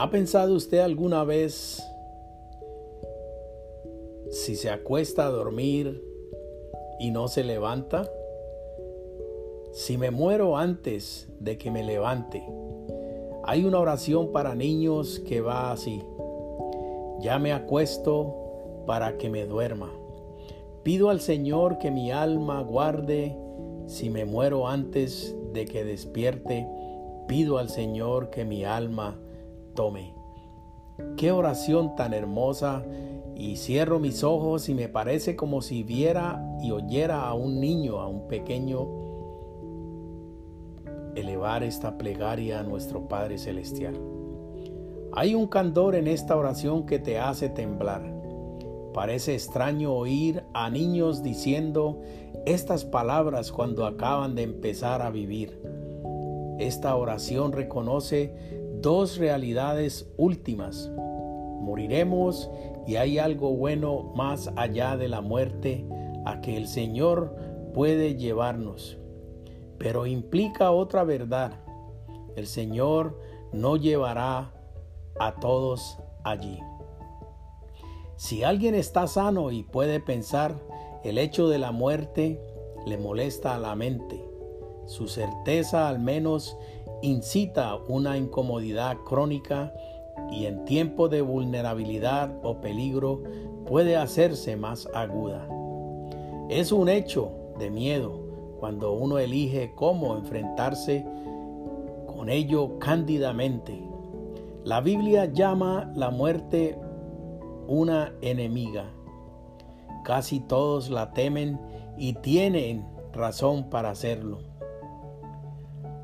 ¿Ha pensado usted alguna vez si se acuesta a dormir y no se levanta? Si me muero antes de que me levante. Hay una oración para niños que va así. Ya me acuesto para que me duerma. Pido al Señor que mi alma guarde si me muero antes de que despierte. Pido al Señor que mi alma tome. Qué oración tan hermosa. Y cierro mis ojos y me parece como si viera y oyera a un niño, a un pequeño, elevar esta plegaria a nuestro Padre Celestial. Hay un candor en esta oración que te hace temblar. Parece extraño oír a niños diciendo estas palabras cuando acaban de empezar a vivir. Esta oración reconoce dos realidades últimas. Moriremos y hay algo bueno más allá de la muerte a que el Señor puede llevarnos. Pero implica otra verdad. El Señor no llevará a todos allí. Si alguien está sano y puede pensar, el hecho de la muerte le molesta a la mente. Su certeza al menos incita una incomodidad crónica y en tiempo de vulnerabilidad o peligro puede hacerse más aguda. Es un hecho de miedo cuando uno elige cómo enfrentarse con ello cándidamente. La Biblia llama la muerte una enemiga. Casi todos la temen y tienen razón para hacerlo.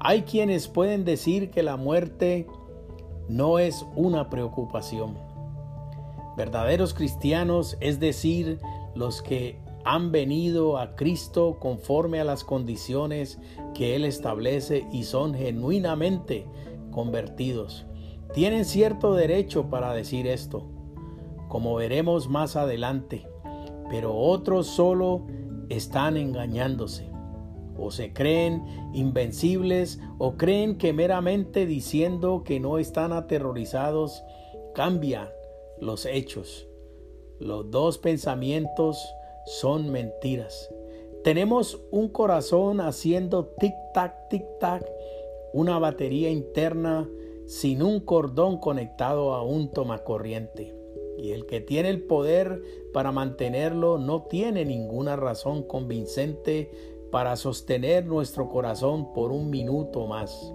Hay quienes pueden decir que la muerte no es una preocupación. Verdaderos cristianos, es decir, los que han venido a Cristo conforme a las condiciones que Él establece y son genuinamente convertidos. Tienen cierto derecho para decir esto, como veremos más adelante, pero otros solo están engañándose o se creen invencibles o creen que meramente diciendo que no están aterrorizados cambian los hechos. Los dos pensamientos son mentiras. Tenemos un corazón haciendo tic-tac, tic-tac, una batería interna sin un cordón conectado a un tomacorriente. Y el que tiene el poder para mantenerlo no tiene ninguna razón convincente para sostener nuestro corazón por un minuto más.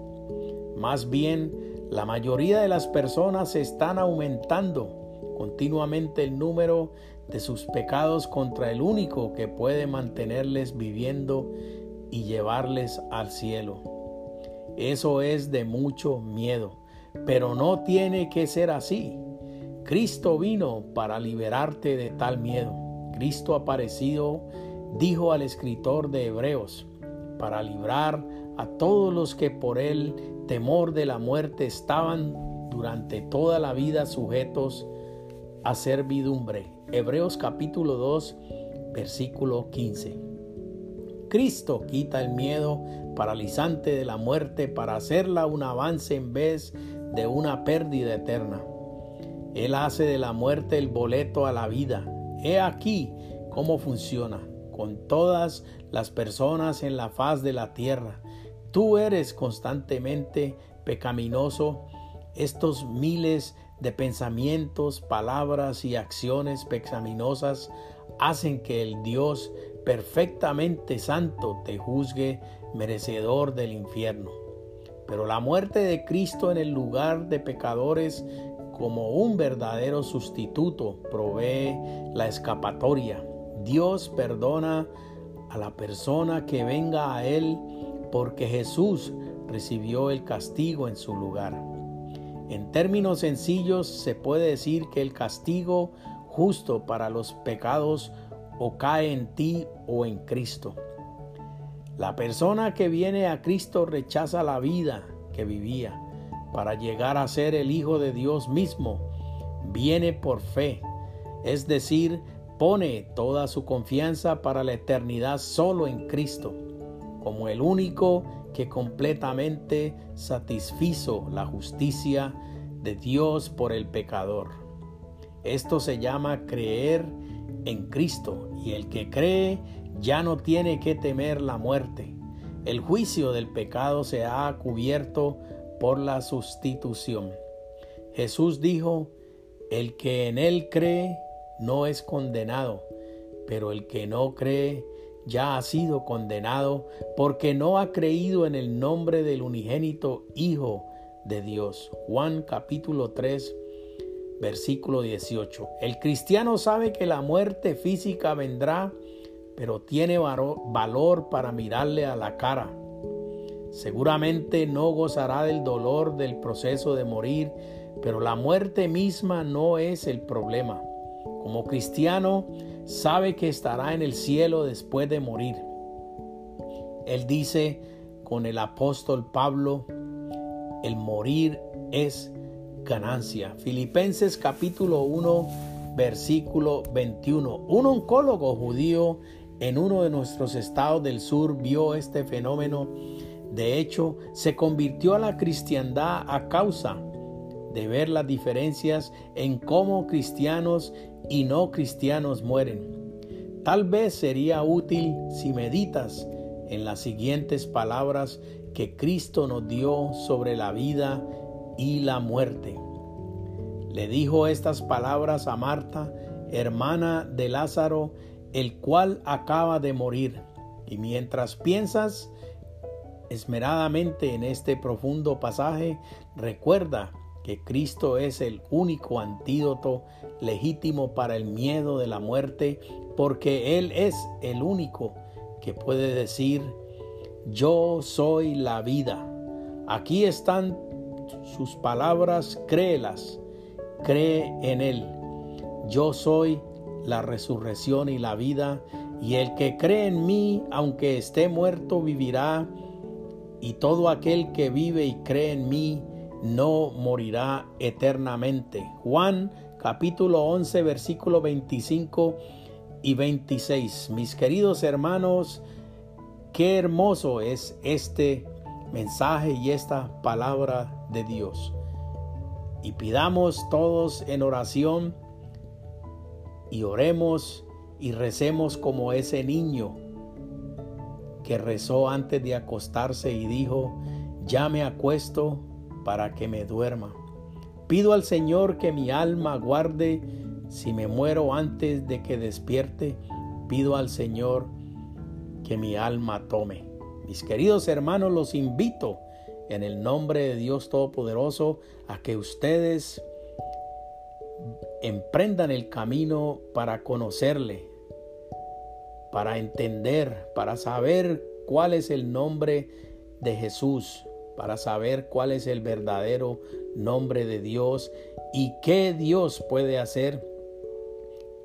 Más bien, la mayoría de las personas están aumentando continuamente el número de sus pecados contra el único que puede mantenerles viviendo y llevarles al cielo. Eso es de mucho miedo, pero no tiene que ser así. Cristo vino para liberarte de tal miedo. Cristo ha aparecido dijo al escritor de Hebreos, para librar a todos los que por el temor de la muerte estaban durante toda la vida sujetos a servidumbre. Hebreos capítulo 2, versículo 15. Cristo quita el miedo paralizante de la muerte para hacerla un avance en vez de una pérdida eterna. Él hace de la muerte el boleto a la vida. He aquí cómo funciona con todas las personas en la faz de la tierra. Tú eres constantemente pecaminoso. Estos miles de pensamientos, palabras y acciones pecaminosas hacen que el Dios perfectamente santo te juzgue merecedor del infierno. Pero la muerte de Cristo en el lugar de pecadores como un verdadero sustituto, provee la escapatoria. Dios perdona a la persona que venga a Él porque Jesús recibió el castigo en su lugar. En términos sencillos se puede decir que el castigo justo para los pecados o cae en ti o en Cristo. La persona que viene a Cristo rechaza la vida que vivía para llegar a ser el Hijo de Dios mismo. Viene por fe, es decir, pone toda su confianza para la eternidad solo en Cristo, como el único que completamente satisfizo la justicia de Dios por el pecador. Esto se llama creer en Cristo y el que cree ya no tiene que temer la muerte. El juicio del pecado se ha cubierto por la sustitución. Jesús dijo, el que en él cree no es condenado, pero el que no cree ya ha sido condenado porque no ha creído en el nombre del unigénito Hijo de Dios. Juan capítulo 3, versículo 18. El cristiano sabe que la muerte física vendrá, pero tiene valor para mirarle a la cara. Seguramente no gozará del dolor del proceso de morir, pero la muerte misma no es el problema. Como cristiano, sabe que estará en el cielo después de morir. Él dice con el apóstol Pablo, el morir es ganancia. Filipenses capítulo 1, versículo 21. Un oncólogo judío en uno de nuestros estados del sur vio este fenómeno. De hecho, se convirtió a la cristiandad a causa de ver las diferencias en cómo cristianos y no cristianos mueren. Tal vez sería útil si meditas en las siguientes palabras que Cristo nos dio sobre la vida y la muerte. Le dijo estas palabras a Marta, hermana de Lázaro, el cual acaba de morir. Y mientras piensas esmeradamente en este profundo pasaje, recuerda que Cristo es el único antídoto legítimo para el miedo de la muerte, porque Él es el único que puede decir, yo soy la vida. Aquí están sus palabras, créelas, cree en Él. Yo soy la resurrección y la vida, y el que cree en mí, aunque esté muerto, vivirá, y todo aquel que vive y cree en mí, no morirá eternamente. Juan capítulo 11 versículo 25 y 26. Mis queridos hermanos, qué hermoso es este mensaje y esta palabra de Dios. Y pidamos todos en oración y oremos y recemos como ese niño que rezó antes de acostarse y dijo, ya me acuesto para que me duerma. Pido al Señor que mi alma guarde si me muero antes de que despierte. Pido al Señor que mi alma tome. Mis queridos hermanos, los invito en el nombre de Dios Todopoderoso a que ustedes emprendan el camino para conocerle, para entender, para saber cuál es el nombre de Jesús, para saber cuál es el verdadero nombre de Dios y qué Dios puede hacer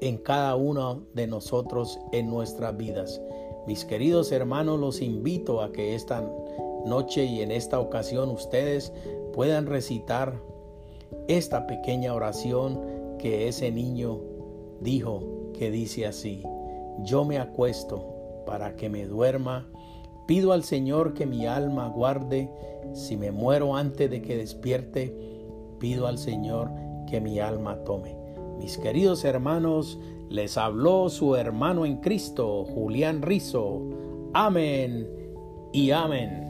en cada uno de nosotros en nuestras vidas. Mis queridos hermanos, los invito a que esta noche y en esta ocasión ustedes puedan recitar esta pequeña oración que ese niño dijo, que dice así, yo me acuesto para que me duerma Pido al Señor que mi alma guarde. Si me muero antes de que despierte, pido al Señor que mi alma tome. Mis queridos hermanos, les habló su hermano en Cristo, Julián Rizo. Amén y amén.